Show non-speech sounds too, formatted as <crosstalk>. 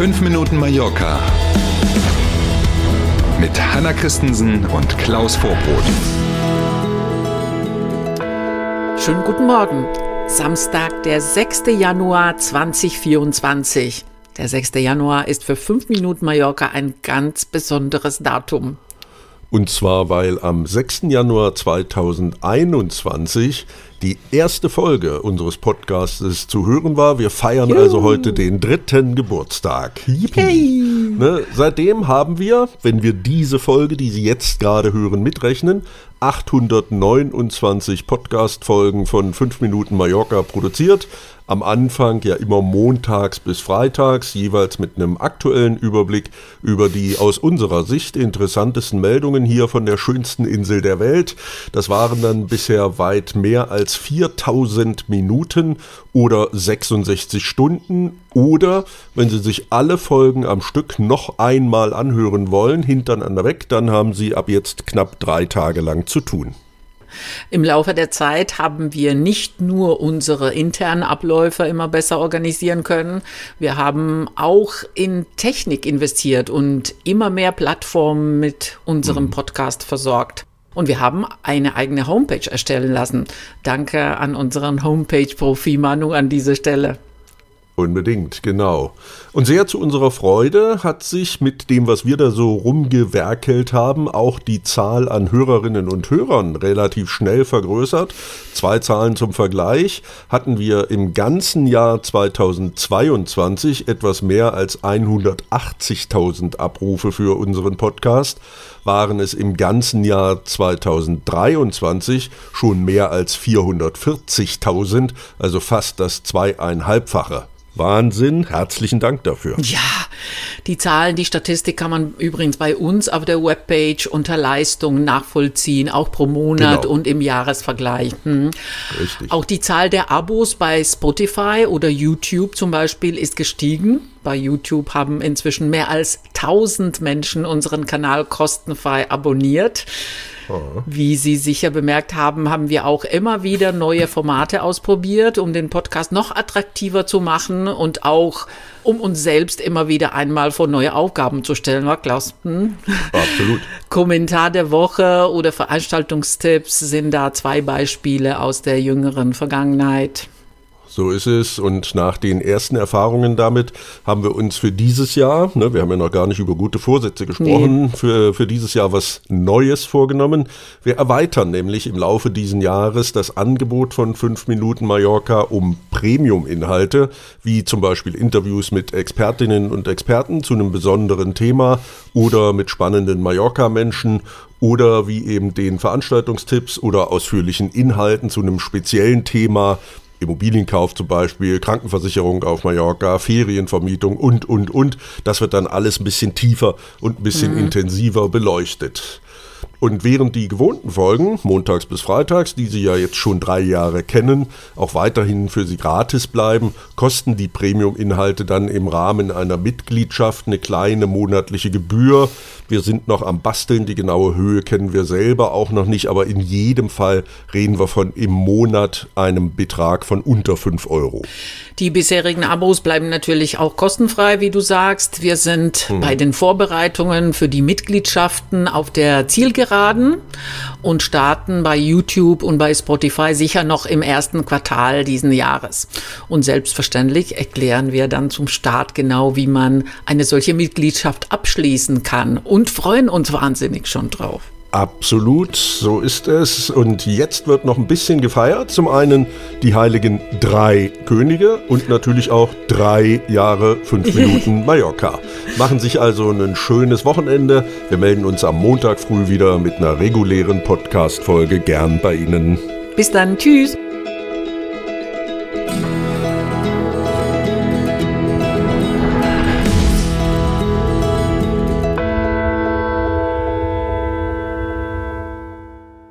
5 Minuten Mallorca mit Hanna Christensen und Klaus Vorbrot. Schönen guten Morgen. Samstag, der 6. Januar 2024. Der 6. Januar ist für 5 Minuten Mallorca ein ganz besonderes Datum. Und zwar, weil am 6. Januar 2021 die erste Folge unseres Podcasts zu hören war. Wir feiern Juhu. also heute den dritten Geburtstag. Yippie. Ne, seitdem haben wir, wenn wir diese Folge, die Sie jetzt gerade hören, mitrechnen, 829 Podcast-Folgen von 5 Minuten Mallorca produziert am Anfang ja immer montags bis freitags, jeweils mit einem aktuellen Überblick über die aus unserer Sicht interessantesten Meldungen hier von der schönsten Insel der Welt. Das waren dann bisher weit mehr als 4000 Minuten oder 66 Stunden oder wenn Sie sich alle Folgen am Stück noch einmal anhören wollen, hintereinander weg, dann haben Sie ab jetzt knapp drei Tage lang zu tun. Im Laufe der Zeit haben wir nicht nur unsere internen Abläufe immer besser organisieren können, wir haben auch in Technik investiert und immer mehr Plattformen mit unserem mhm. Podcast versorgt. Und wir haben eine eigene Homepage erstellen lassen. Danke an unseren Homepage-Profi Manu an dieser Stelle. Unbedingt, genau. Und sehr zu unserer Freude hat sich mit dem, was wir da so rumgewerkelt haben, auch die Zahl an Hörerinnen und Hörern relativ schnell vergrößert. Zwei Zahlen zum Vergleich hatten wir im ganzen Jahr 2022 etwas mehr als 180.000 Abrufe für unseren Podcast, waren es im ganzen Jahr 2023 schon mehr als 440.000, also fast das zweieinhalbfache. Wahnsinn, herzlichen Dank dafür. Ja, die Zahlen, die Statistik kann man übrigens bei uns auf der Webpage unter Leistung nachvollziehen, auch pro Monat genau. und im Jahresvergleich. Hm. Richtig. Auch die Zahl der Abos bei Spotify oder YouTube zum Beispiel ist gestiegen. Bei YouTube haben inzwischen mehr als 1000 Menschen unseren Kanal kostenfrei abonniert. Wie Sie sicher bemerkt haben, haben wir auch immer wieder neue Formate ausprobiert, um den Podcast noch attraktiver zu machen und auch um uns selbst immer wieder einmal vor neue Aufgaben zu stellen, war Klaus? Hm? Absolut. <laughs> Kommentar der Woche oder Veranstaltungstipps sind da zwei Beispiele aus der jüngeren Vergangenheit. So ist es. Und nach den ersten Erfahrungen damit haben wir uns für dieses Jahr, ne, wir haben ja noch gar nicht über gute Vorsätze gesprochen, nee. für, für dieses Jahr was Neues vorgenommen. Wir erweitern nämlich im Laufe dieses Jahres das Angebot von 5 Minuten Mallorca um Premium-Inhalte, wie zum Beispiel Interviews mit Expertinnen und Experten zu einem besonderen Thema oder mit spannenden Mallorca-Menschen oder wie eben den Veranstaltungstipps oder ausführlichen Inhalten zu einem speziellen Thema Immobilienkauf zum Beispiel, Krankenversicherung auf Mallorca, Ferienvermietung und, und, und. Das wird dann alles ein bisschen tiefer und ein bisschen mhm. intensiver beleuchtet. Und während die gewohnten Folgen, montags bis freitags, die Sie ja jetzt schon drei Jahre kennen, auch weiterhin für Sie gratis bleiben, kosten die Premium-Inhalte dann im Rahmen einer Mitgliedschaft eine kleine monatliche Gebühr. Wir sind noch am Basteln, die genaue Höhe kennen wir selber auch noch nicht, aber in jedem Fall reden wir von im Monat einem Betrag von unter 5 Euro. Die bisherigen Abos bleiben natürlich auch kostenfrei, wie du sagst. Wir sind mhm. bei den Vorbereitungen für die Mitgliedschaften auf der Zielgeraden und starten bei YouTube und bei Spotify sicher noch im ersten Quartal diesen Jahres. Und selbstverständlich erklären wir dann zum Start genau, wie man eine solche Mitgliedschaft abschließen kann und freuen uns wahnsinnig schon drauf. Absolut, so ist es. Und jetzt wird noch ein bisschen gefeiert. Zum einen die heiligen drei Könige und natürlich auch drei Jahre, fünf <laughs> Minuten Mallorca. Machen sich also ein schönes Wochenende. Wir melden uns am Montag früh wieder mit einer regulären Podcast-Folge gern bei Ihnen. Bis dann, tschüss.